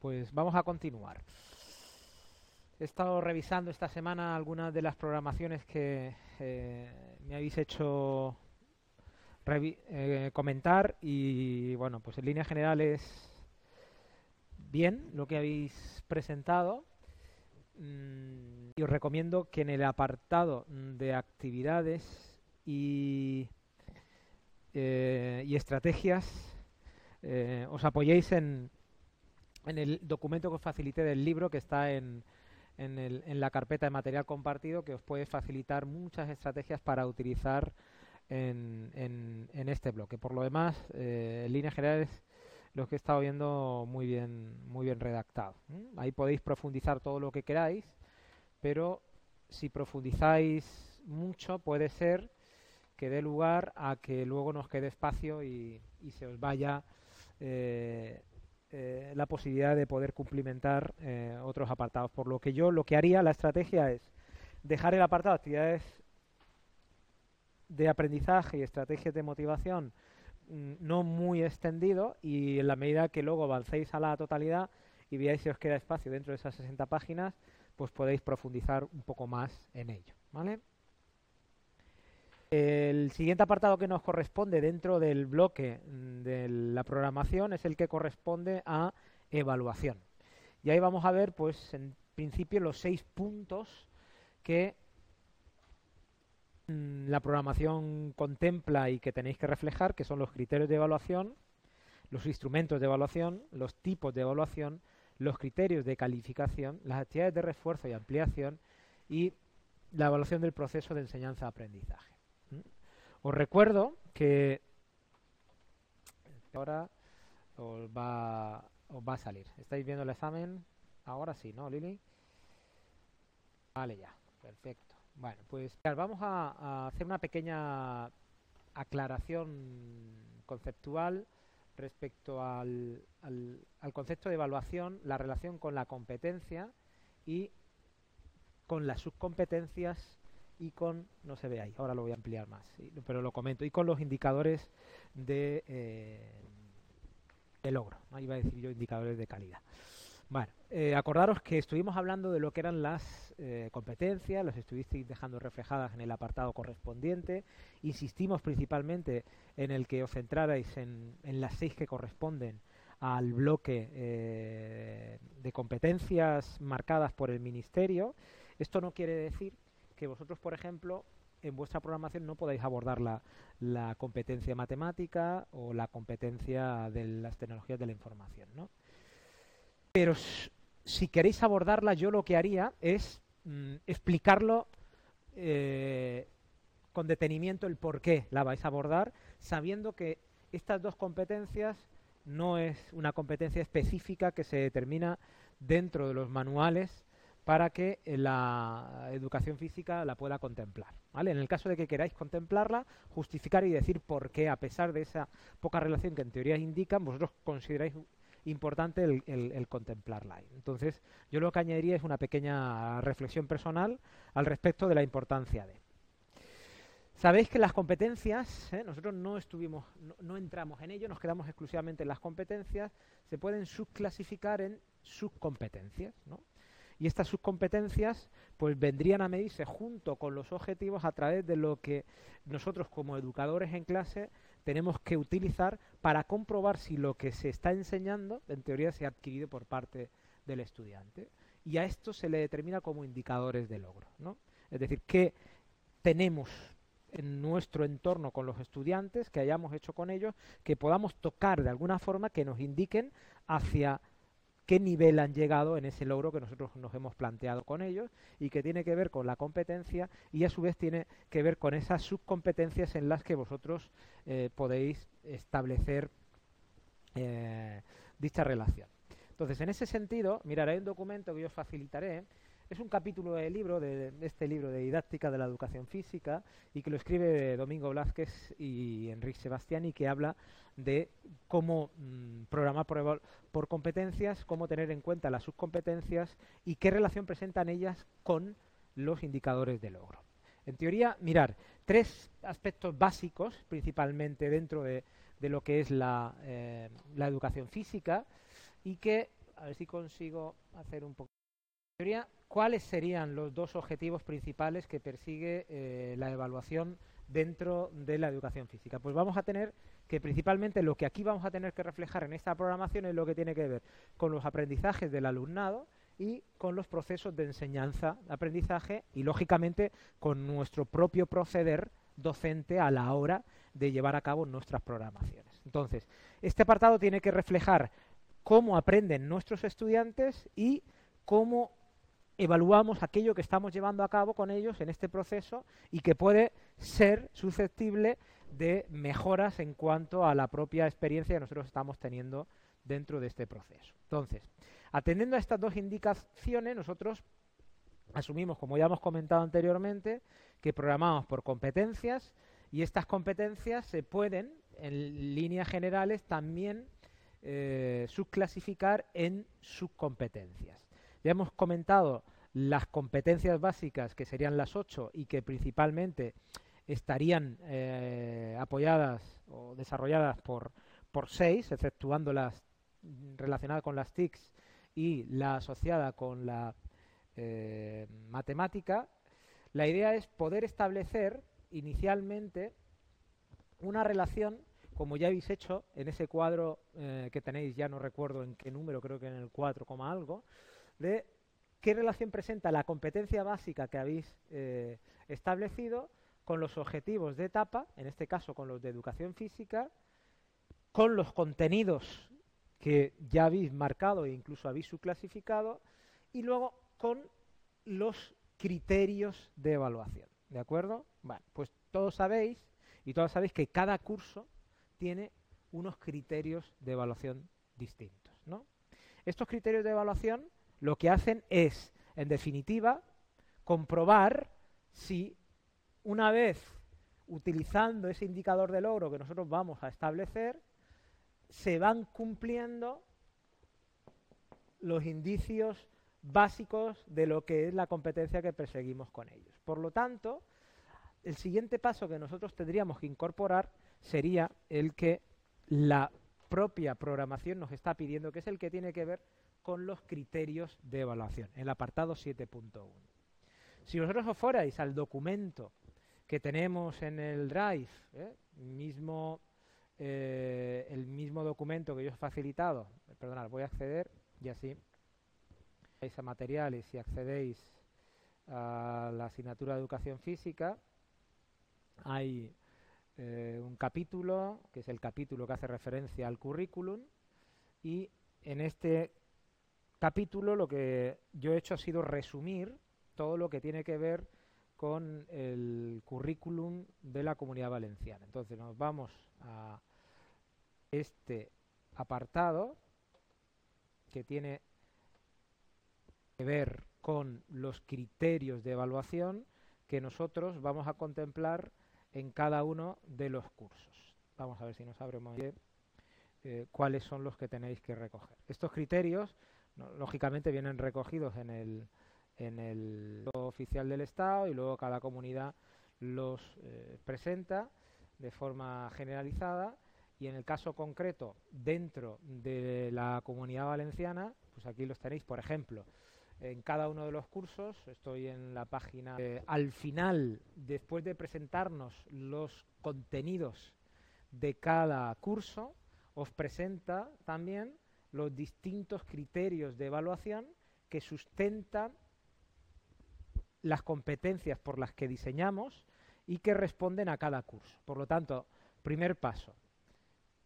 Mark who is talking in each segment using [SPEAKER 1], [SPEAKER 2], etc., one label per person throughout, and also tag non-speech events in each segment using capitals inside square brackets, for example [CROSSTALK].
[SPEAKER 1] Pues vamos a continuar. He estado revisando esta semana algunas de las programaciones que eh, me habéis hecho eh, comentar y bueno, pues en línea general es bien lo que habéis presentado. Mm, y os recomiendo que en el apartado de actividades y, eh, y estrategias os apoyéis en, en el documento que os facilité del libro que está en, el, en, la carpeta de material compartido que os puede facilitar muchas estrategias para utilizar en, en, este bloque. Por lo demás, eh, en líneas generales, lo que he estado viendo muy bien, muy bien redactado. Ahí podéis profundizar todo lo que queráis, pero si profundizáis mucho puede ser que dé lugar a que luego nos quede espacio y, y se os vaya eh, eh, la posibilidad de poder cumplimentar eh, otros apartados. Por lo que yo lo que haría, la estrategia es dejar el apartado de actividades de aprendizaje y estrategias de motivación mm, no muy extendido y en la medida que luego avancéis a la totalidad y veáis si os queda espacio dentro de esas 60 páginas, pues podéis profundizar un poco más en ello. ¿vale? El siguiente apartado que nos corresponde dentro del bloque mm, de la programación es el que corresponde a evaluación. Y ahí vamos a ver, pues, en principio los seis puntos que mm, la programación contempla y que tenéis que reflejar, que son los criterios de evaluación, los instrumentos de evaluación, los tipos de evaluación, los criterios de calificación, las actividades de refuerzo y ampliación y la evaluación del proceso de enseñanza-aprendizaje. Os recuerdo que ahora os va, os va a salir. ¿Estáis viendo el examen? Ahora sí, ¿no, Lili? Vale, ya. Perfecto. Bueno, pues vamos a, hacer una pequeña aclaración conceptual respecto al, al, concepto de evaluación, la relación con la competencia y con las subcompetencias y con, no se ve ahí, ahora lo voy a ampliar más, pero lo comento, y con los indicadores de, eh, logro, ahí iba a decir yo indicadores de calidad. Bueno, eh, acordaros que estuvimos hablando de lo que eran las eh, competencias, los estuvisteis dejando reflejadas en el apartado correspondiente, insistimos principalmente en el que os centrarais en, en las seis que corresponden al bloque eh, de competencias marcadas por el Ministerio. Esto no quiere decir que vosotros, por ejemplo, en vuestra programación no podáis abordar la, la competencia matemática o la competencia de las tecnologías de la información, ¿no? Pero si queréis abordarla, yo lo que haría es mm, explicarlo eh, con detenimiento el por qué la vais a abordar, sabiendo que estas dos competencias no es una competencia específica que se determina dentro de los manuales para que eh, la educación física la pueda contemplar. ¿vale? En el caso de que queráis contemplarla, justificar y decir por qué, a pesar de esa poca relación que en teoría indican, vosotros consideráis importante el, contemplarla. Entonces, yo lo que añadiría es una pequeña reflexión personal al respecto de la importancia de. Sabéis que las competencias, ¿eh? nosotros no estuvimos, no, no, entramos en ello, nos quedamos exclusivamente en las competencias, se pueden subclasificar en subcompetencias, ¿no? Y estas subcompetencias pues vendrían a medirse junto con los objetivos a través de lo que nosotros como educadores en clase tenemos que utilizar para comprobar si lo que se está enseñando en teoría se ha adquirido por parte del estudiante. Y a esto se le determina como indicadores de logro. ¿no? Es decir, que tenemos en nuestro entorno con los estudiantes, que hayamos hecho con ellos, que podamos tocar de alguna forma que nos indiquen hacia qué nivel han llegado en ese logro que nosotros nos hemos planteado con ellos y que tiene que ver con la competencia y a su vez tiene que ver con esas subcompetencias en las que vosotros eh, podéis establecer eh, dicha relación. Entonces, en ese sentido, miraré un documento que yo os facilitaré es un capítulo del libro, de, este libro de didáctica de la educación física, y que lo escribe Domingo Blázquez y Enrique Sebastiani, que habla de cómo mm, programar por, competencias, cómo tener en cuenta las subcompetencias y qué relación presentan ellas con los indicadores de logro. En teoría, mirar, tres aspectos básicos, principalmente dentro de, lo que es la, eh, la educación física, y que a ver si consigo hacer un poco. Teoría, ¿cuáles serían los dos objetivos principales que persigue eh, la evaluación dentro de la educación física? Pues vamos a tener que principalmente lo que aquí vamos a tener que reflejar en esta programación es lo que tiene que ver con los aprendizajes del alumnado y con los procesos de enseñanza, aprendizaje y lógicamente con nuestro propio proceder docente a la hora de llevar a cabo nuestras programaciones. Entonces, este apartado tiene que reflejar cómo aprenden nuestros estudiantes y cómo evaluamos aquello que estamos llevando a cabo con ellos en este proceso y que puede ser susceptible de mejoras en cuanto a la propia experiencia que nosotros estamos teniendo dentro de este proceso. Entonces, atendiendo a estas dos indicaciones, nosotros asumimos, como ya hemos comentado anteriormente, que programamos por competencias y estas competencias se pueden, en líneas generales, también eh, subclasificar en subcompetencias. Ya hemos comentado las competencias básicas, que serían las ocho y que principalmente estarían eh, apoyadas o desarrolladas por, por seis, exceptuando las relacionadas con las TICs y la asociada con la eh, matemática. La idea es poder establecer inicialmente una relación como ya habéis hecho en ese cuadro eh, que tenéis, ya no recuerdo en qué número, creo que en el 4, algo, de qué relación presenta la competencia básica que habéis eh, establecido con los objetivos de etapa, en este caso con los de educación física, con los contenidos que ya habéis marcado e incluso habéis subclasificado, y luego con los criterios de evaluación. ¿De acuerdo? Bueno, pues todos sabéis y todos sabéis que cada curso tiene unos criterios de evaluación distintos. ¿no? Estos criterios de evaluación lo que hacen es, en definitiva, comprobar si una vez utilizando ese indicador de logro que nosotros vamos a establecer, se van cumpliendo los indicios básicos de lo que es la competencia que perseguimos con ellos. Por lo tanto, el siguiente paso que nosotros tendríamos que incorporar sería el que la propia programación nos está pidiendo, que es el que tiene que ver con los criterios de evaluación, el apartado 7.1. Si vosotros os fuerais al documento que tenemos en el Drive, ¿eh? eh, el mismo documento que yo os he facilitado, perdonad, voy a acceder y así vais a materiales y accedéis a la asignatura de educación física, hay eh, un capítulo, que es el capítulo que hace referencia al currículum, y en este capítulo lo que yo he hecho ha sido resumir todo lo que tiene que ver con el currículum de la comunidad valenciana. Entonces nos vamos a este apartado que tiene que ver con los criterios de evaluación que nosotros vamos a contemplar en cada uno de los cursos. Vamos a ver si nos abre bien eh, cuáles son los que tenéis que recoger. Estos criterios, lógicamente, vienen recogidos en el, en el oficial del Estado y luego cada comunidad los eh, presenta de forma generalizada y en el caso concreto dentro de la comunidad valenciana, pues aquí los tenéis, por ejemplo, en cada uno de los cursos. Estoy en la página. al final, después de presentarnos los contenidos de cada curso, os presenta también los distintos criterios de evaluación que sustentan las competencias por las que diseñamos y que responden a cada curso. Por lo tanto, primer paso,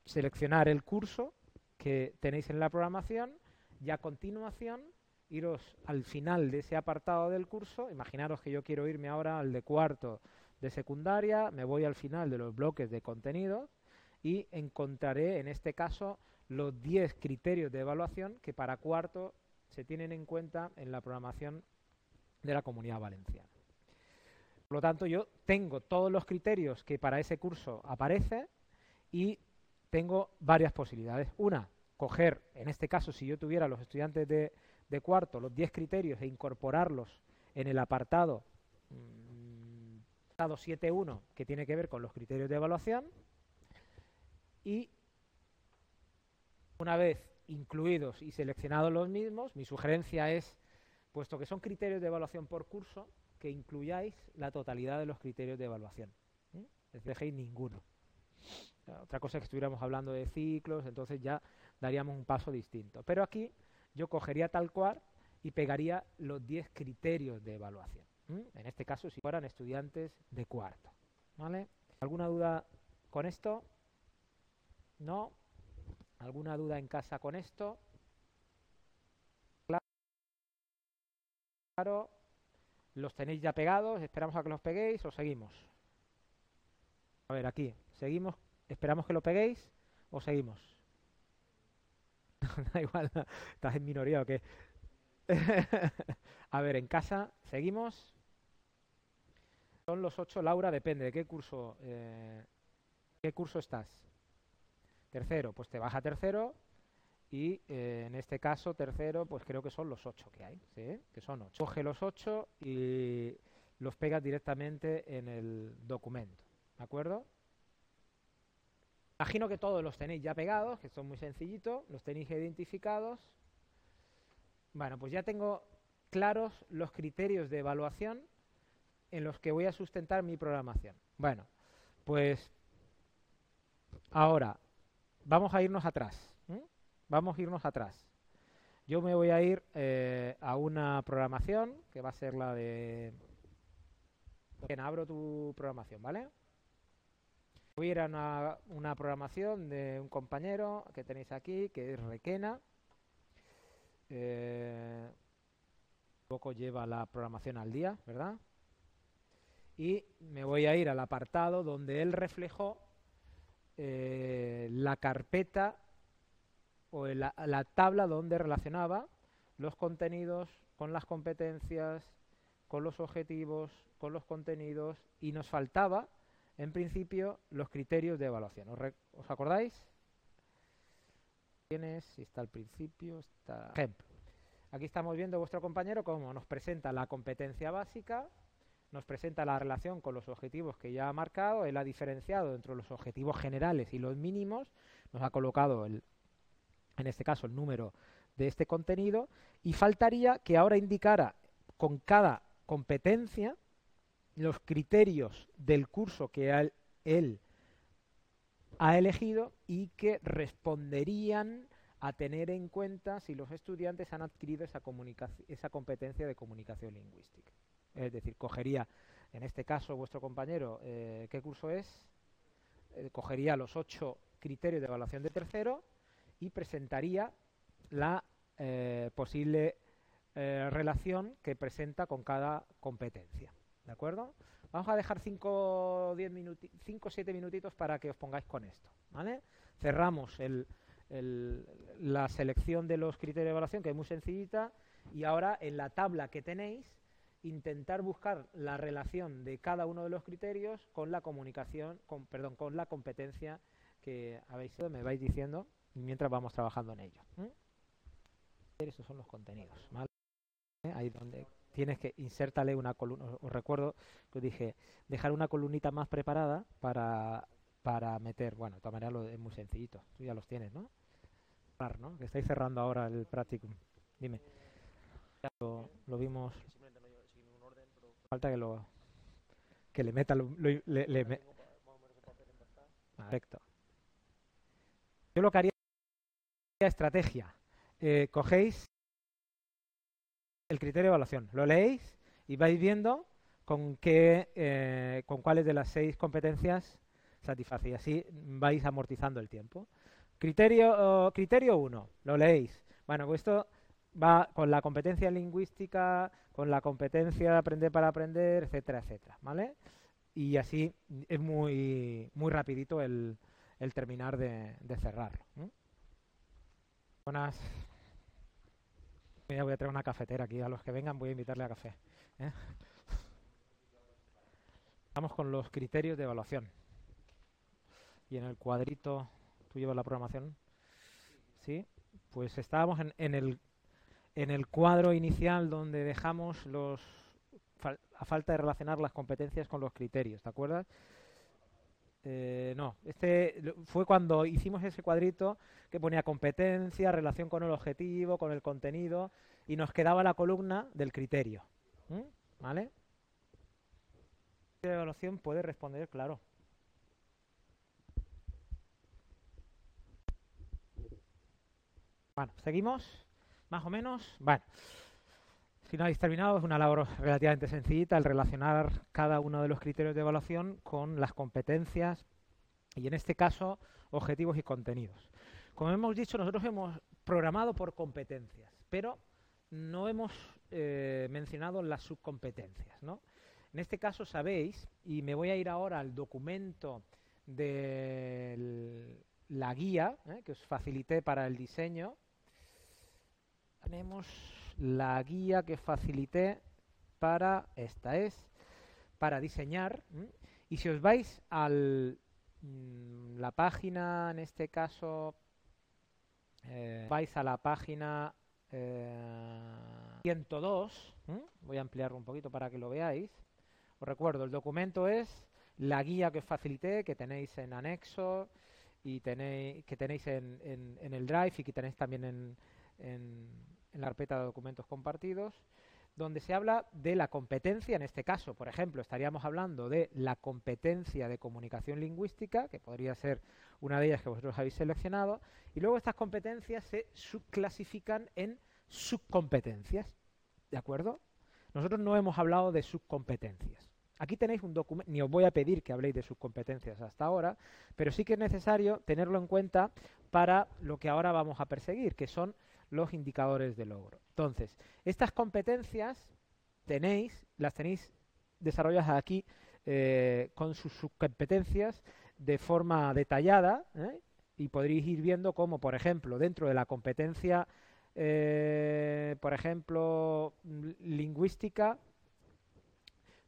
[SPEAKER 1] seleccionar el curso que tenéis en la programación y a continuación iros al final de ese apartado del curso, imaginaros que yo quiero irme ahora al de cuarto de secundaria, me voy al final de los bloques de contenido y encontraré en este caso los 10 criterios de evaluación que para cuarto se tienen en cuenta en la programación de la comunidad valenciana. Por lo tanto, yo tengo todos los criterios que para ese curso aparece y tengo varias posibilidades. Una, coger, en este caso, si yo tuviera los estudiantes de cuarto los 10 criterios e incorporarlos en el apartado, mm, 7.1 que tiene que ver con los criterios de evaluación y una vez incluidos y seleccionados los mismos, mi sugerencia es, puesto que son criterios de evaluación por curso, que incluyáis la totalidad de los criterios de evaluación. ¿eh? Dejéis ninguno. Otra cosa es que estuviéramos hablando de ciclos, entonces ya daríamos un paso distinto. Pero aquí yo cogería tal cual y pegaría los 10 criterios de evaluación. En este caso, si fueran estudiantes de cuarto. ¿Alguna duda con esto? ¿No? ¿Alguna duda en casa con esto? Claro. ¿Los tenéis ya pegados? ¿Esperamos a que los peguéis o seguimos? A ver, aquí. ¿Seguimos? ¿Esperamos que lo peguéis o seguimos? [LAUGHS] da igual, estás en minoría o qué. [LAUGHS] a ver, en casa, ¿seguimos? Son los ocho, Laura, depende de qué curso, eh, qué curso estás. Tercero, pues te vas a tercero y eh, en este caso tercero, pues creo que son los ocho que hay. Que son ocho. Coge los ocho y los pegas directamente en el documento, ¿de acuerdo? Imagino que todos los tenéis ya pegados, que son muy sencillitos, los tenéis identificados. Bueno, pues ya tengo claros los criterios de evaluación en los que voy a sustentar mi programación. Bueno, pues ahora vamos a irnos atrás. Vamos a irnos atrás. Yo me voy a ir eh, a una programación que va a ser la de... Abro tu programación, ¿vale? Voy a ir a una, programación de un compañero que tenéis aquí, que es Requena. Eh, poco lleva la programación al día, ¿verdad? Y me voy a ir al apartado donde él reflejó eh, la carpeta o la, la tabla donde relacionaba los contenidos con las competencias, con los objetivos, con los contenidos y nos faltaba en principio, los criterios de evaluación. ¿Os, acordáis? Tienes, está al principio. Ejemplo. Aquí estamos viendo vuestro compañero cómo nos presenta la competencia básica, nos presenta la relación con los objetivos que ya ha marcado, él ha diferenciado entre los objetivos generales y los mínimos, nos ha colocado, el, en este caso, el número de este contenido, y faltaría que ahora indicara con cada competencia los criterios del curso que él ha elegido y que responderían a tener en cuenta si los estudiantes han adquirido esa, esa competencia de comunicación lingüística. Es decir, cogería, en este caso, vuestro compañero, eh, ¿qué curso es? Eh, cogería los ocho criterios de evaluación de tercero y presentaría la eh, posible relación que presenta con cada competencia. ¿De acuerdo? Vamos a dejar 5 o 7 minutitos para que os pongáis con esto. ¿vale? Cerramos el, la selección de los criterios de evaluación, que es muy sencillita, y ahora en la tabla que tenéis, intentar buscar la relación de cada uno de los criterios con la comunicación, con, perdón, con la competencia que habéis me vais diciendo mientras vamos trabajando en ello. Esos son los contenidos. Ahí donde tienes que insertarle una columna. Os recuerdo que os dije, dejar una columnita más preparada para, para meter. Bueno, de todas lo, es muy sencillito. Tú ya los tienes, ¿no? ¿no? Que estáis cerrando ahora el practicum. Dime. Lo vimos. Falta que lo que le meta lo, le, Perfecto. Yo lo que haría estrategia. Eh, cogéis el criterio de evaluación. Lo leéis y vais viendo con qué, eh, con cuáles de las seis competencias satisface y así vais amortizando el tiempo. Criterio criterio 1, lo leéis. Bueno, pues esto va con la competencia lingüística, con la competencia de aprender para aprender, etcétera, etcétera, ¿vale? Y así es muy muy rapidito el, el terminar de, de cerrarlo. Buenas voy a traer una cafetera aquí. A los que vengan voy a invitarle a café. ¿eh? Vamos con los criterios de evaluación. Y en el cuadrito, ¿tú llevas la programación? Sí. Pues estábamos en, en el, en el cuadro inicial donde dejamos los a falta de relacionar las competencias con los criterios, ¿te acuerdas? Eh, no, este fue cuando hicimos ese cuadrito que ponía competencia, relación con el objetivo, con el contenido, y nos quedaba la columna del criterio. ¿Vale? La evaluación puede responder, claro. Bueno, seguimos, más o menos. Bueno, si no habéis terminado, es una labor relativamente sencillita el relacionar cada uno de los criterios de evaluación con las competencias y en este caso objetivos y contenidos. Como hemos dicho, nosotros hemos programado por competencias, pero no hemos eh, mencionado las subcompetencias. ¿no? En este caso sabéis, y me voy a ir ahora al documento de la guía ¿eh? que os facilité para el diseño. Tenemos la guía que facilité para, esta es, para diseñar. Y si os vais a mm, la página, en este caso, eh, vais a la página 102, eh, voy a ampliarlo un poquito para que lo veáis. Os recuerdo, el documento es la guía que facilité, que tenéis en anexo y tenéis, que tenéis en, en, el Drive y que tenéis también en, en la carpeta de documentos compartidos, donde se habla de la competencia, en este caso, por ejemplo, estaríamos hablando de la competencia de comunicación lingüística, que podría ser una de ellas que vosotros habéis seleccionado, y luego estas competencias se subclasifican en subcompetencias, ¿de acuerdo? Nosotros no hemos hablado de subcompetencias. Aquí tenéis un documento, ni os voy a pedir que habléis de subcompetencias hasta ahora, pero sí que es necesario tenerlo en cuenta para lo que ahora vamos a perseguir, que son los indicadores de logro. Entonces, estas competencias tenéis, las tenéis desarrolladas aquí eh, con sus subcompetencias de forma detallada ¿eh? y podréis ir viendo cómo, por ejemplo, dentro de la competencia, eh, por ejemplo, lingüística,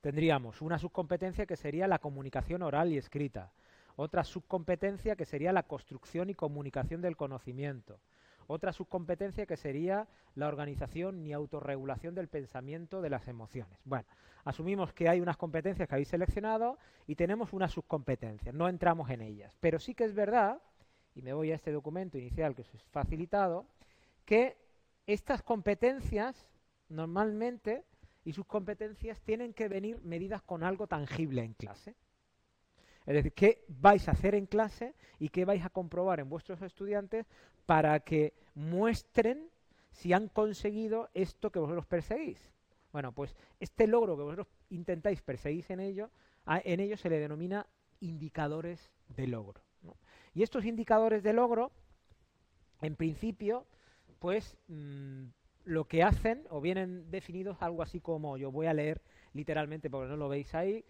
[SPEAKER 1] tendríamos una subcompetencia que sería la comunicación oral y escrita, otra subcompetencia que sería la construcción y comunicación del conocimiento, otra subcompetencia que sería la organización y autorregulación del pensamiento de las emociones. Bueno, asumimos que hay unas competencias que habéis seleccionado y tenemos unas subcompetencias, no entramos en ellas. Pero sí que es verdad, y me voy a este documento inicial que os he facilitado, que estas competencias normalmente y sus competencias tienen que venir medidas con algo tangible en clase. Es decir, qué vais a hacer en clase y qué vais a comprobar en vuestros estudiantes para que muestren si han conseguido esto que vosotros perseguís. Bueno, pues este logro que vosotros intentáis perseguir en ello, en ello se le denomina indicadores de logro. Y estos indicadores de logro, en principio, pues mm, lo que hacen o vienen definidos algo así como, yo voy a leer literalmente porque no lo veis ahí,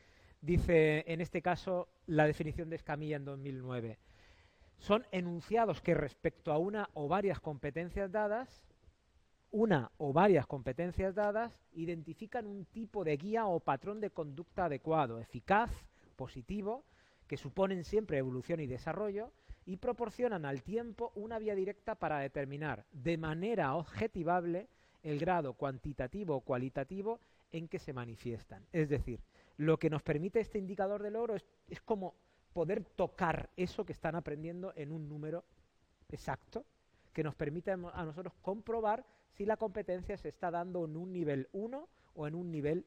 [SPEAKER 1] dice en este caso la definición de Escamilla en 2009. Son enunciados que respecto a una o varias competencias dadas, una o varias competencias dadas, identifican un tipo de guía o patrón de conducta adecuado, eficaz, positivo, que suponen siempre evolución y desarrollo, y proporcionan al tiempo una vía directa para determinar de manera objetivable el grado cuantitativo o cualitativo en que se manifiestan. Es decir, lo que nos permite este indicador de logro es, como poder tocar eso que están aprendiendo en un número exacto, que nos permite a nosotros comprobar si la competencia se está dando en un nivel 1 o en un nivel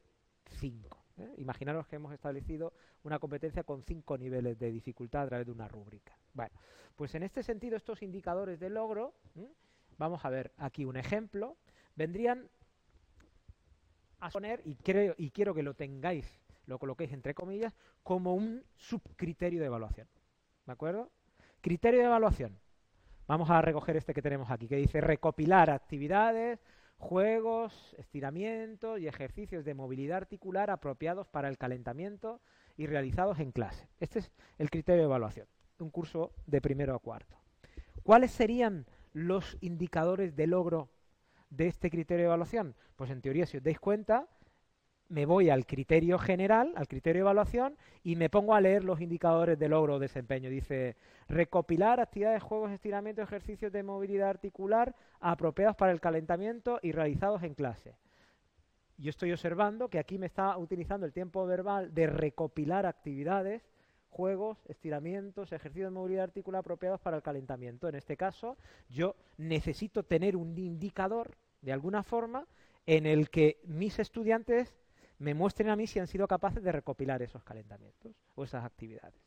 [SPEAKER 1] 5. ¿eh? Imaginaros que hemos establecido una competencia con 5 niveles de dificultad a través de una rúbrica. Bueno, pues en este sentido estos indicadores de logro, vamos a ver aquí un ejemplo, vendrían a poner, y, creo, y quiero que lo tengáis lo coloquéis entre comillas, como un subcriterio de evaluación. ¿De acuerdo? Criterio de evaluación. Vamos a recoger este que tenemos aquí, que dice recopilar actividades, juegos, estiramientos y ejercicios de movilidad articular apropiados para el calentamiento y realizados en clase. Este es el criterio de evaluación, un curso de primero a cuarto. ¿Cuáles serían los indicadores de logro de este criterio de evaluación? Pues en teoría, si os dais cuenta, me voy al criterio general, al criterio de evaluación, y me pongo a leer los indicadores de logro o desempeño. Dice, recopilar actividades, juegos, estiramientos, ejercicios de movilidad articular apropiados para el calentamiento y realizados en clase. Yo estoy observando que aquí me está utilizando el tiempo verbal de recopilar actividades, juegos, estiramientos, ejercicios de movilidad articular apropiados para el calentamiento. En este caso, yo necesito tener un indicador, de alguna forma, en el que mis estudiantes me muestren a mí si han sido capaces de recopilar esos calentamientos o esas actividades.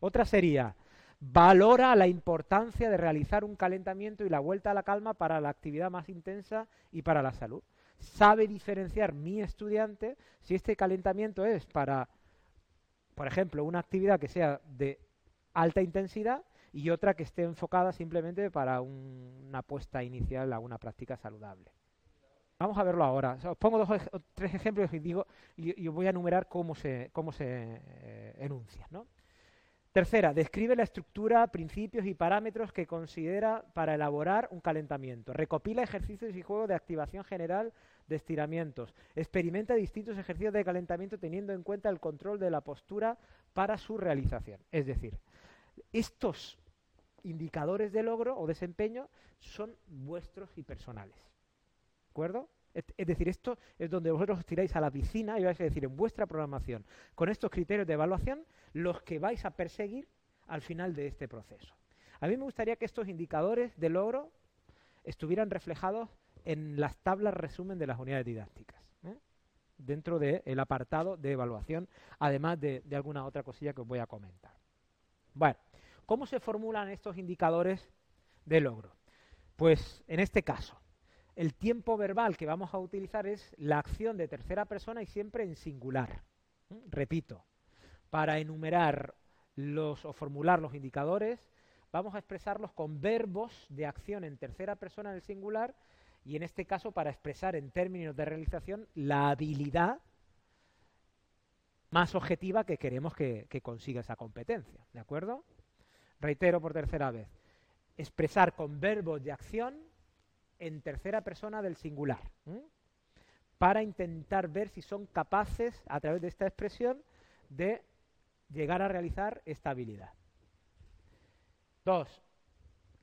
[SPEAKER 1] Otra sería, valora la importancia de realizar un calentamiento y la vuelta a la calma para la actividad más intensa y para la salud. Sabe diferenciar mi estudiante si este calentamiento es para, por ejemplo, una actividad que sea de alta intensidad y otra que esté enfocada simplemente para una puesta inicial a una práctica saludable. Vamos a verlo ahora. os pongo dos, tres ejemplos y digo y, voy a enumerar cómo se, cómo se eh, enuncia. ¿no? Tercera, describe la estructura, principios y parámetros que considera para elaborar un calentamiento. Recopila ejercicios y juegos de activación general de estiramientos. Experimenta distintos ejercicios de calentamiento teniendo en cuenta el control de la postura para su realización. Es decir, estos indicadores de logro o desempeño son vuestros y personales. ¿De acuerdo? Es decir, esto es donde vosotros os tiráis a la piscina y vais a decir en vuestra programación, con estos criterios de evaluación, los que vais a perseguir al final de este proceso. A mí me gustaría que estos indicadores de logro estuvieran reflejados en las tablas resumen de las unidades didácticas, ¿eh? dentro del apartado de evaluación, además de, de alguna otra cosilla que os voy a comentar. Bueno, ¿cómo se formulan estos indicadores de logro? Pues en este caso, el tiempo verbal que vamos a utilizar es la acción de tercera persona y siempre en singular. Repito, para enumerar los o formular los indicadores, vamos a expresarlos con verbos de acción en tercera persona en el singular y en este caso para expresar en términos de realización la habilidad más objetiva que queremos que, que consiga esa competencia. ¿De acuerdo? Reitero por tercera vez. Expresar con verbos de acción en tercera persona del singular, para intentar ver si son capaces, a través de esta expresión, de llegar a realizar esta habilidad. Dos,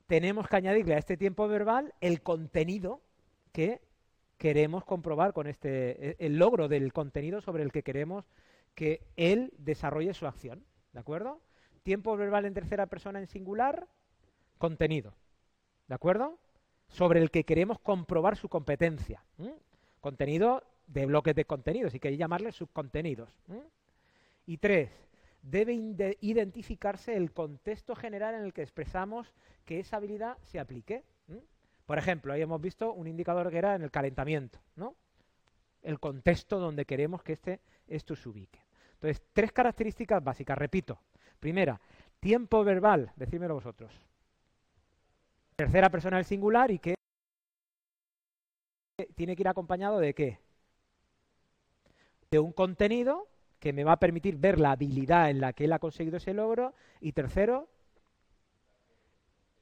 [SPEAKER 1] tenemos que añadirle a este tiempo verbal el contenido que queremos comprobar con este, e, el logro del contenido sobre el que queremos que él desarrolle su acción. ¿De acuerdo? Tiempo verbal en tercera persona en singular, contenido. ¿De acuerdo? Sobre el que queremos comprobar su competencia. Contenido de bloques de contenidos, y queréis llamarle subcontenidos. Y tres, debe identificarse el contexto general en el que expresamos que esa habilidad se aplique. Por ejemplo, ahí hemos visto un indicador que era en el calentamiento, ¿no? El contexto donde queremos que este, esto se ubique. Entonces, tres características básicas, repito. Primera, tiempo verbal, decídmelo vosotros tercera persona del singular y que tiene que ir acompañado de qué? De un contenido que me va a permitir ver la habilidad en la que él ha conseguido ese logro y tercero,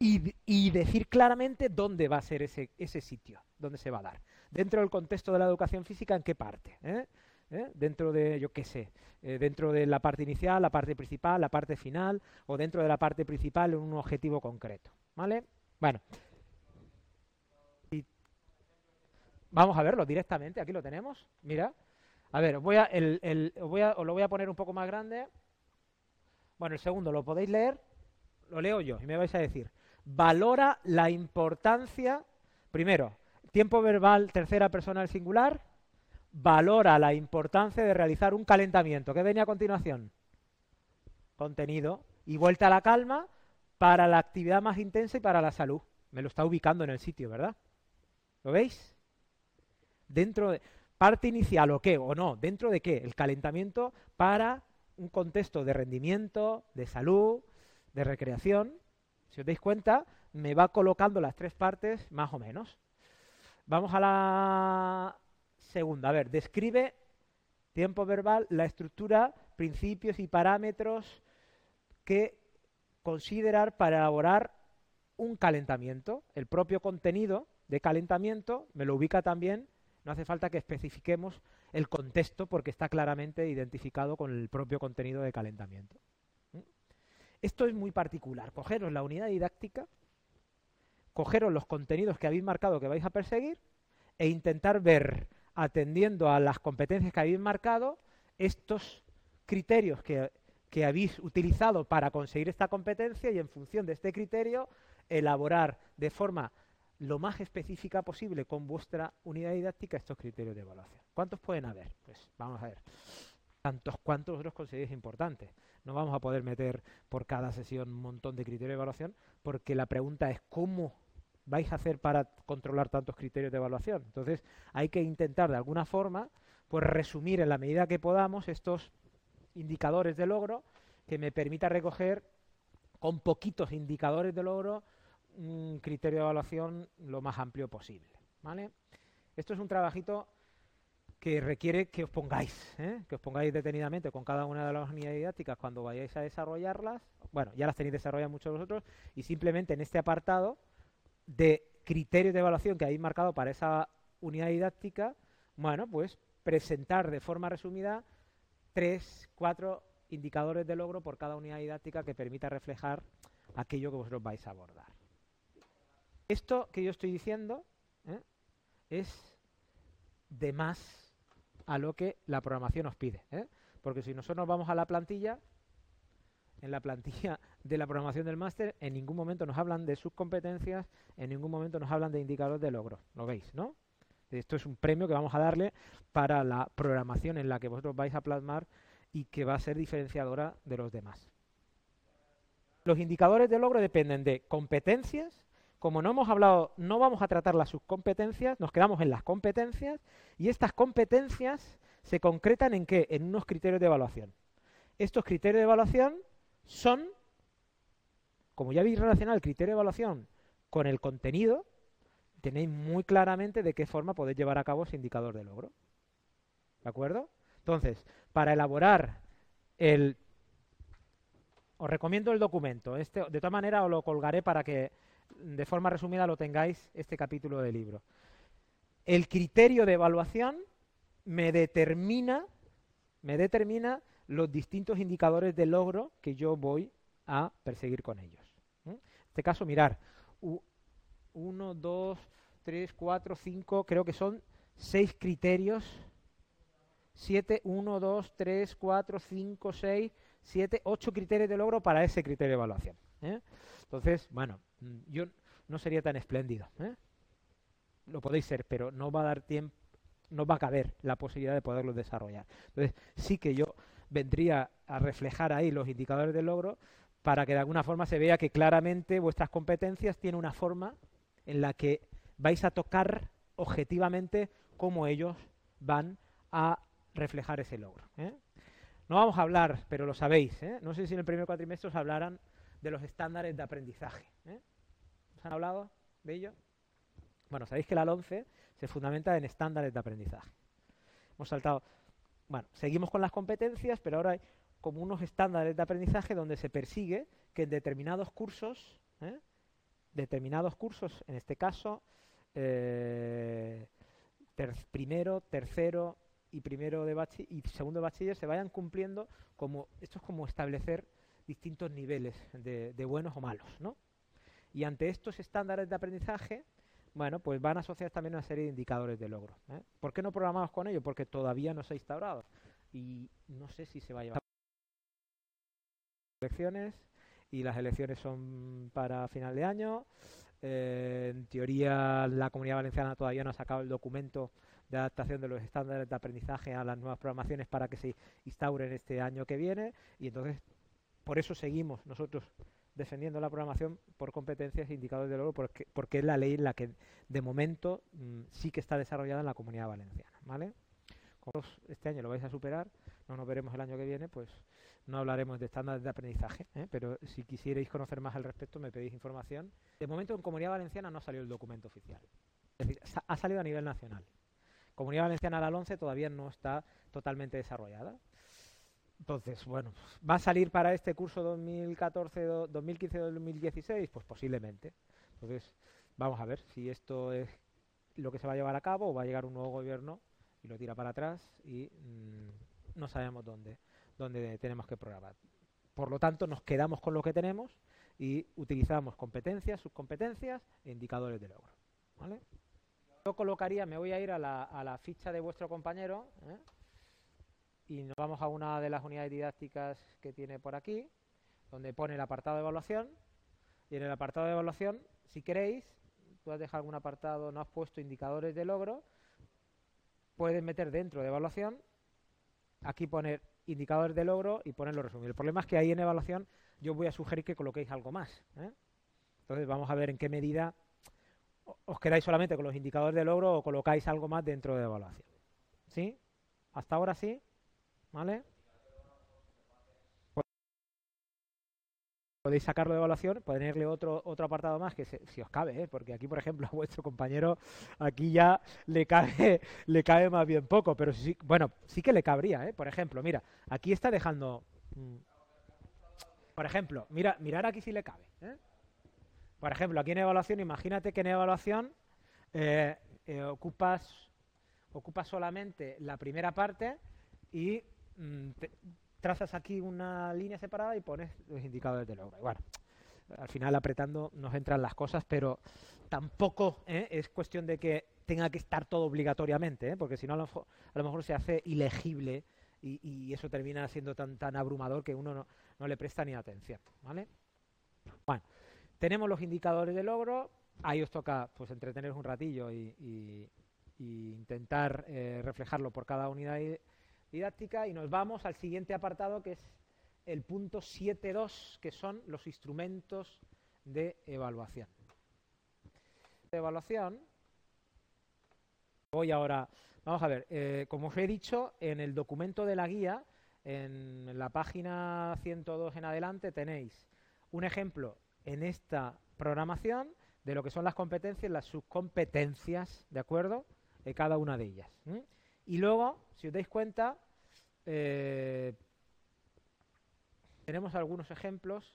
[SPEAKER 1] y, decir claramente dónde va a ser ese, ese, sitio, dónde se va a dar. Dentro del contexto de la educación física, ¿en qué parte? ¿Eh? ¿Eh? Dentro de, yo qué sé, eh, dentro de la parte inicial, la parte principal, la parte final, o dentro de la parte principal en un objetivo concreto. ¿Vale? Bueno. vamos a verlo directamente. Aquí lo tenemos. Mira. A ver, voy a, el, voy a, os lo voy a poner un poco más grande. Bueno, el segundo lo podéis leer. Lo leo yo y me vais a decir. Valora la importancia. Primero, tiempo verbal, tercera persona del singular. Valora la importancia de realizar un calentamiento. ¿Qué venía a continuación? Contenido. Y vuelta a la calma para la actividad más intensa y para la salud. Me lo está ubicando en el sitio, ¿verdad? ¿Lo veis? Dentro de parte inicial o qué o no, dentro de qué? El calentamiento para un contexto de rendimiento, de salud, de recreación. Si os dais cuenta, me va colocando las tres partes más o menos. Vamos a la segunda. A ver, describe tiempo verbal, la estructura, principios y parámetros que considerar para elaborar un calentamiento. El propio contenido de calentamiento me lo ubica también, no hace falta que especifiquemos el contexto porque está claramente identificado con el propio contenido de calentamiento. ¿Mm? Esto es muy particular. Cogeros la unidad didáctica, cogeros los contenidos que habéis marcado que vais a perseguir e intentar ver, atendiendo a las competencias que habéis marcado, estos criterios que que habéis utilizado para conseguir esta competencia y en función de este criterio elaborar de forma lo más específica posible con vuestra unidad didáctica estos criterios de evaluación. ¿Cuántos pueden haber? Pues vamos a ver. Tantos cuantos vosotros consideréis importantes. No vamos a poder meter por cada sesión un montón de criterios de evaluación porque la pregunta es cómo vais a hacer para controlar tantos criterios de evaluación. Entonces hay que intentar de alguna forma pues resumir en la medida que podamos estos indicadores de logro que me permita recoger con poquitos indicadores de logro un criterio de evaluación lo más amplio posible. ¿vale? Esto es un trabajito que requiere que os pongáis, ¿eh? que os pongáis detenidamente con cada una de las unidades didácticas cuando vayáis a desarrollarlas. Bueno, ya las tenéis desarrolladas muchos de vosotros y simplemente en este apartado de criterios de evaluación que habéis marcado para esa unidad didáctica, bueno, pues presentar de forma resumida tres, cuatro indicadores de logro por cada unidad didáctica que permita reflejar aquello que vosotros vais a abordar. Esto que yo estoy diciendo ¿eh? es de más a lo que la programación os pide. ¿eh? Porque si nosotros nos vamos a la plantilla, en la plantilla [LAUGHS] de la programación del máster, en ningún momento nos hablan de sus competencias, en ningún momento nos hablan de indicadores de logro. ¿Lo veis, no? Esto es un premio que vamos a darle para la programación en la que vosotros vais a plasmar y que va a ser diferenciadora de los demás. Los indicadores de logro dependen de competencias, como no hemos hablado, no vamos a tratar las subcompetencias, nos quedamos en las competencias y estas competencias se concretan en qué? En unos criterios de evaluación. Estos criterios de evaluación son, como ya habéis relacionado el criterio de evaluación con el contenido, tenéis muy claramente de qué forma podéis llevar a cabo ese indicador de logro. ¿De acuerdo? Entonces, para elaborar el... Os recomiendo el documento. Este, de todas maneras, os lo colgaré para que de forma resumida lo tengáis este capítulo del libro. El criterio de evaluación me determina, me determina los distintos indicadores de logro que yo voy a perseguir con ellos. En este caso, mirar, 1, 2, 3, 4, 5, creo que son 6 criterios. 7, 1, 2, 3, 4, 5, 6, 7, 8 criterios de logro para ese criterio de evaluación. ¿eh? Entonces, bueno, mm, yo no sería tan espléndido. ¿eh? Lo podéis ser, pero no va a dar tiempo, no va a caber la posibilidad de poderlo desarrollar. Entonces, sí que yo vendría a reflejar ahí los indicadores de logro para que de alguna forma se vea que claramente vuestras competencias tienen una forma en la que vais a tocar objetivamente cómo ellos van a reflejar ese logro. ¿eh? No vamos a hablar, pero lo sabéis, ¿eh? no sé si en el primer cuatrimestre os hablaran de los estándares de aprendizaje. ¿eh? ¿Os han hablado de ello? Bueno, sabéis que la 11 se fundamenta en estándares de aprendizaje. Hemos saltado, bueno, seguimos con las competencias, pero ahora hay como unos estándares de aprendizaje donde se persigue que en determinados cursos. Determinados cursos, en este caso, eh, primero, tercero y primero de y segundo de bachiller se vayan cumpliendo como esto es como establecer distintos niveles de, buenos o malos, ¿no? Y ante estos estándares de aprendizaje, bueno, pues van asociados también una serie de indicadores de logro. ¿eh? ¿Por qué no programamos con ello? Porque todavía no se ha instaurado y no sé si se va a llevar y las elecciones son para final de año. Eh, en teoría, la Comunidad Valenciana todavía no ha sacado el documento de adaptación de los estándares de aprendizaje a las nuevas programaciones para que se instauren este año que viene y entonces por eso seguimos nosotros defendiendo la programación por competencias e indicadores de logro, porque, porque es la ley la que de momento mm, sí que está desarrollada en la comunidad valenciana. ¿vale? Como este año lo vais a superar, no nos veremos el año que viene, pues no hablaremos de estándares de aprendizaje, ¿eh? pero si quisierais conocer más al respecto me pedís información. De momento en Comunidad Valenciana no salió el documento oficial, es decir, ha salido a nivel nacional. Comunidad Valenciana la 11 todavía no está totalmente desarrollada. Entonces, bueno, ¿va a salir para este curso 2014, 2015-2016? Pues posiblemente. Entonces, vamos a ver si esto es lo que se va a llevar a cabo o va a llegar un nuevo gobierno y lo tira para atrás y mm, no sabemos dónde, dónde tenemos que programar. Por lo tanto, nos quedamos con lo que tenemos y utilizamos competencias, subcompetencias e indicadores de logro. Yo colocaría, me voy a ir a la, ficha de vuestro compañero. ¿eh? y nos vamos a una de las unidades didácticas que tiene por aquí, donde pone el apartado de evaluación. Y en el apartado de evaluación, si queréis, tú has dejado algún apartado, no has puesto indicadores de logro, puedes meter dentro de evaluación, aquí poner indicadores de logro y ponerlo resumido. El problema es que ahí en evaluación yo voy a sugerir que coloquéis algo más. ¿eh? Entonces vamos a ver en qué medida os quedáis solamente con los indicadores de logro o colocáis algo más dentro de evaluación. ¿Sí? ¿Hasta ahora sí? ¿Vale? Podéis sacarlo de evaluación, ponerle otro otro apartado más que si os cabe, ¿eh? porque aquí, por ejemplo, a [LAUGHS] vuestro compañero aquí ya le cabe [LAUGHS] le cabe más bien poco, pero sí, bueno, sí que le cabría, ¿eh? Por ejemplo, mira, aquí está dejando, mm, por ejemplo, mira, mirar aquí si le cabe, ¿eh? Por ejemplo, aquí en evaluación, imagínate que en evaluación ocupas ocupas solamente la primera parte y mm, trazas aquí una línea separada y pones los indicadores de logro. bueno, al final apretando nos entran las cosas, pero tampoco ¿eh? es cuestión de que tenga que estar todo obligatoriamente, ¿eh? porque si no a lo, mejor, se hace ilegible y, eso termina siendo tan, tan abrumador que uno no, le presta ni atención. ¿vale? Bueno, tenemos los indicadores de logro, ahí os toca pues entreteneros un ratillo y, intentar eh, reflejarlo por cada unidad didáctica y nos vamos al siguiente apartado que es el punto 7.2, que son los instrumentos de evaluación. De evaluación, voy ahora, vamos a ver, eh, como os he dicho, en el documento de la guía, en la página 102 en adelante, tenéis un ejemplo en esta programación de lo que son las competencias, las subcompetencias, ¿de acuerdo?, de cada una de ellas. Y luego, si os dais cuenta, eh, tenemos algunos ejemplos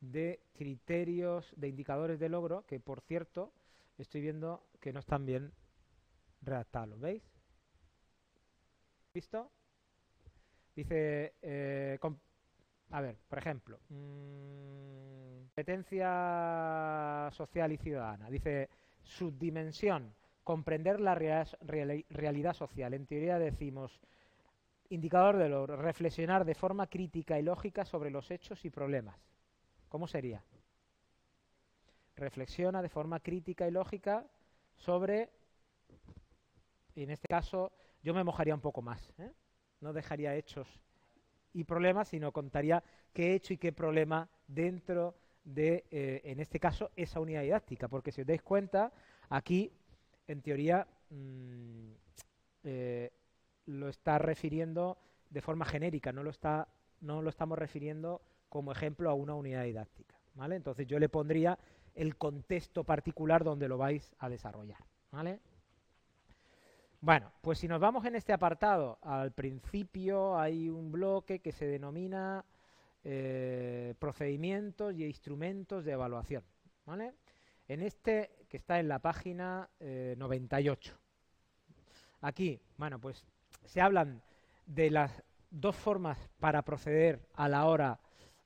[SPEAKER 1] de criterios, de indicadores de logro, que por cierto, estoy viendo que no están bien redactados, ¿veis? ¿Visto? Dice, eh, a ver, por ejemplo, mm, competencia social y ciudadana. Dice, subdimensión, comprender la realidad social. En teoría decimos, indicador de logro, reflexionar de forma crítica y lógica sobre los hechos y problemas. ¿Cómo sería? Reflexiona de forma crítica y lógica sobre, en este caso, yo me mojaría un poco más. ¿eh? No dejaría hechos y problemas, sino contaría qué hecho y qué problema dentro de, eh, en este caso, esa unidad didáctica. Porque si os dais cuenta, aquí en teoría mm, eh, lo está refiriendo de forma genérica, no lo, está, no lo estamos refiriendo como ejemplo a una unidad didáctica. ¿vale? Entonces yo le pondría el contexto particular donde lo vais a desarrollar. ¿vale? Bueno, pues si nos vamos en este apartado, al principio hay un bloque que se denomina eh, procedimientos y instrumentos de evaluación. ¿vale? En este que está en la página 98. Eh, Aquí, bueno, pues se hablan de las dos formas para proceder a la hora.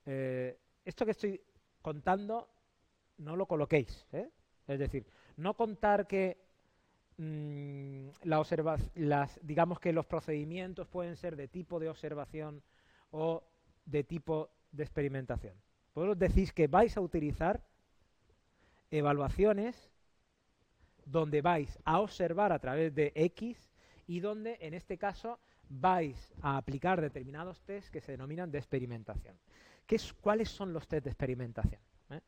[SPEAKER 1] Eh, esto que estoy contando, no lo coloquéis. ¿eh? Es decir, no contar que mm, la las, digamos que los procedimientos pueden ser de tipo de observación o de tipo de experimentación. Vosotros decís que vais a utilizar evaluaciones donde vais a observar a través de X y donde en este caso vais a aplicar determinados test que se denominan de experimentación. ¿Qué es, ¿Cuáles son los test de experimentación? ¿Eh?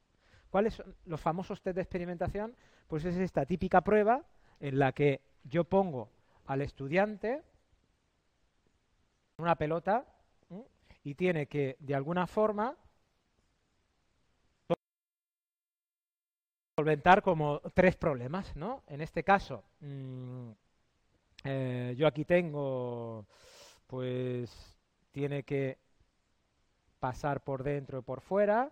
[SPEAKER 1] ¿Cuáles son los famosos test de experimentación? Pues es esta típica prueba en la que yo pongo al estudiante una pelota y tiene que, de alguna forma, solventar como tres problemas, ¿no? En este caso, mmm, eh, yo aquí tengo, pues tiene que pasar por dentro y por fuera,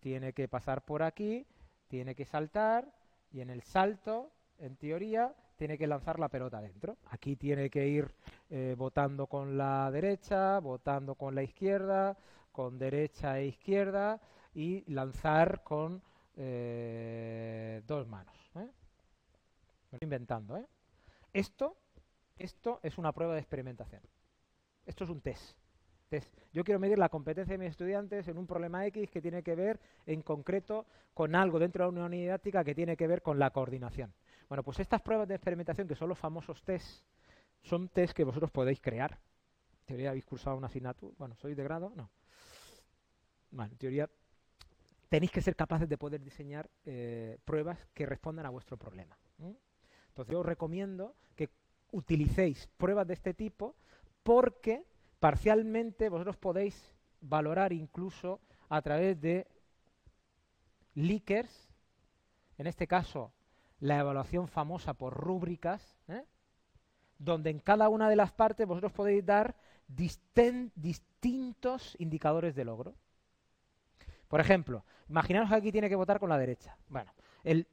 [SPEAKER 1] tiene que pasar por aquí, tiene que saltar y en el salto, en teoría, tiene que lanzar la pelota dentro. Aquí tiene que ir eh, votando con la derecha, votando con la izquierda, con derecha e izquierda y lanzar con eh, dos manos. ¿eh? estoy inventando. ¿eh? Esto esto es una prueba de experimentación. Esto es un test. test. Yo quiero medir la competencia de mis estudiantes en un problema X que tiene que ver en concreto con algo dentro de una unidad didáctica que tiene que ver con la coordinación. Bueno, pues estas pruebas de experimentación, que son los famosos tests, son tests que vosotros podéis crear. Teoría habéis cursado una asignatura. Bueno, ¿sois de grado? No. Bueno, en teoría tenéis que ser capaces de poder diseñar eh, pruebas que respondan a vuestro problema. Entonces yo os recomiendo que utilicéis pruebas de este tipo porque parcialmente vosotros podéis valorar incluso a través de leakers, en este caso la evaluación famosa por rúbricas, ¿eh? donde en cada una de las partes vosotros podéis dar distintos indicadores de logro. Por ejemplo, imaginaos que aquí tiene que votar con la derecha. Bueno, el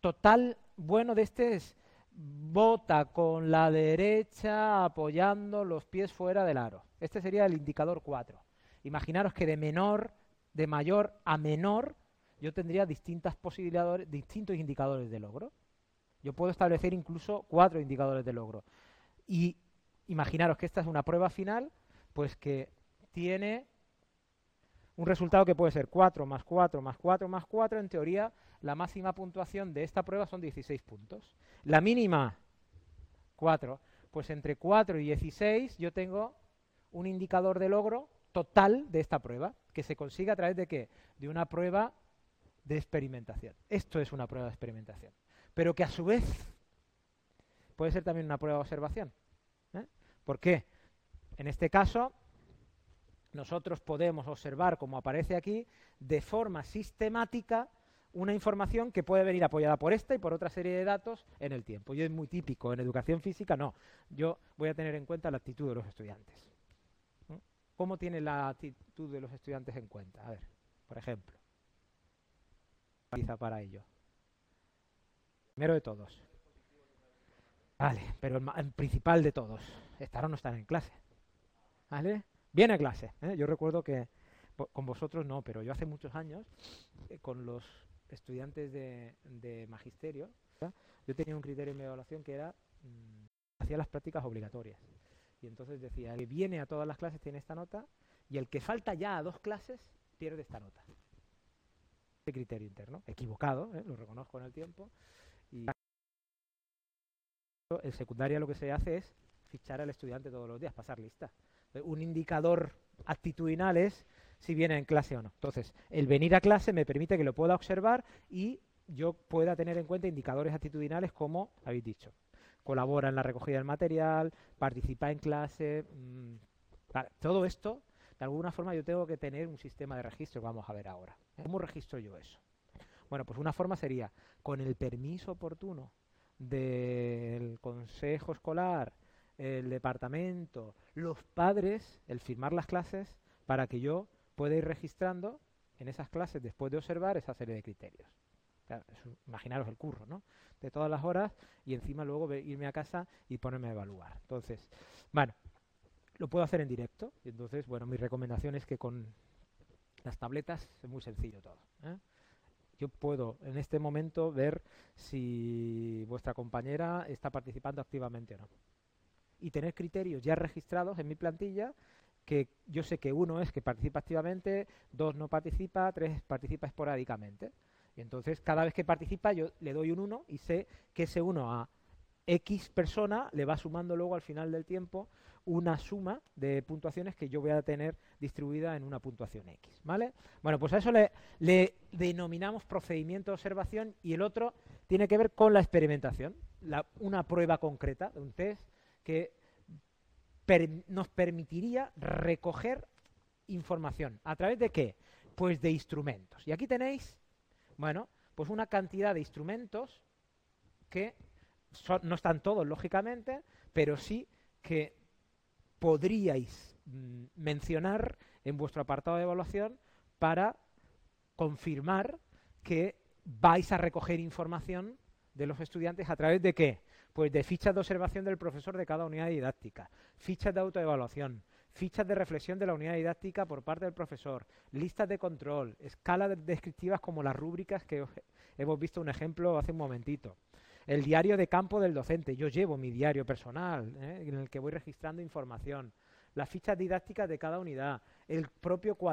[SPEAKER 1] total bueno de este es vota con la derecha apoyando los pies fuera del aro. Este sería el indicador 4. Imaginaros que de menor, de mayor a menor, yo tendría distintas posibilidades, distintos indicadores de logro. Yo puedo establecer incluso cuatro indicadores de logro. Y imaginaros que esta es una prueba final, pues que tiene un resultado que puede ser 4 más 4 más 4 más 4. En teoría, la máxima puntuación de esta prueba son 16 puntos. La mínima, 4. Pues entre 4 y 16 yo tengo un indicador de logro total de esta prueba, que se consigue a través de qué? De una prueba de experimentación. Esto es una prueba de experimentación. Pero que a su vez puede ser también una prueba de observación. ¿eh? ¿Por qué? En este caso, nosotros podemos observar, como aparece aquí, de forma sistemática una información que puede venir apoyada por esta y por otra serie de datos en el tiempo. Y es muy típico. En educación física no. Yo voy a tener en cuenta la actitud de los estudiantes. ¿Cómo tiene la actitud de los estudiantes en cuenta? A ver, por ejemplo para ello? Primero de todos. Vale, pero el, principal de todos. Estar o no estar en clase. ¿Vale? Viene a clase. ¿eh? Yo recuerdo que con vosotros no, pero yo hace muchos años, eh, con los estudiantes de, magisterio, yo tenía un criterio en mi evaluación que era, mm, hacía las prácticas obligatorias. Y entonces decía, el que viene a todas las clases tiene esta nota, y el que falta ya a dos clases pierde esta nota criterio interno, equivocado, ¿eh? lo reconozco en el tiempo. Y en secundaria lo que se hace es fichar al estudiante todos los días, pasar lista. Un indicador actitudinal es si viene en clase o no. Entonces, el venir a clase me permite que lo pueda observar y yo pueda tener en cuenta indicadores actitudinales como habéis dicho. Colabora en la recogida del material, participa en clase. Mmm, todo esto de alguna forma yo tengo que tener un sistema de registro vamos a ver ahora. ¿Cómo registro yo eso? Bueno, pues una forma sería con el permiso oportuno del consejo escolar, el departamento, los padres, el firmar las clases para que yo pueda ir registrando en esas clases después de observar esa serie de criterios. imaginaros el curro, ¿no? De todas las horas y encima luego irme a casa y ponerme a evaluar. Entonces, bueno, lo puedo hacer en directo. Y entonces, bueno, mi recomendación es que con las tabletas es muy sencillo todo. ¿eh? Yo puedo en este momento ver si vuestra compañera está participando activamente o no. Y tener criterios ya registrados en mi plantilla que yo sé que uno es que participa activamente, dos no participa, tres participa esporádicamente. Y entonces cada vez que participa yo le doy un 1 y sé que ese 1 a X persona le va sumando luego al final del tiempo una suma de puntuaciones que yo voy a tener distribuida en una puntuación X, ¿vale? Bueno, pues a eso le, denominamos procedimiento de observación y el otro tiene que ver con la experimentación, una prueba concreta, un test que nos permitiría recoger información. ¿A través de qué? Pues de instrumentos. Y aquí tenéis, bueno, pues una cantidad de instrumentos que no están todos, lógicamente, pero sí que podríais mm, mencionar en vuestro apartado de evaluación para confirmar que vais a recoger información de los estudiantes a través de qué? Pues de fichas de observación del profesor de cada unidad didáctica, fichas de autoevaluación, fichas de reflexión de la unidad didáctica por parte del profesor, listas de control, escalas descriptivas como las rúbricas que hemos visto un ejemplo hace un momentito, el diario de campo del docente. Yo llevo mi diario personal, ¿eh? en el que voy registrando información. las fichas didácticas de cada unidad, el propio cuaderno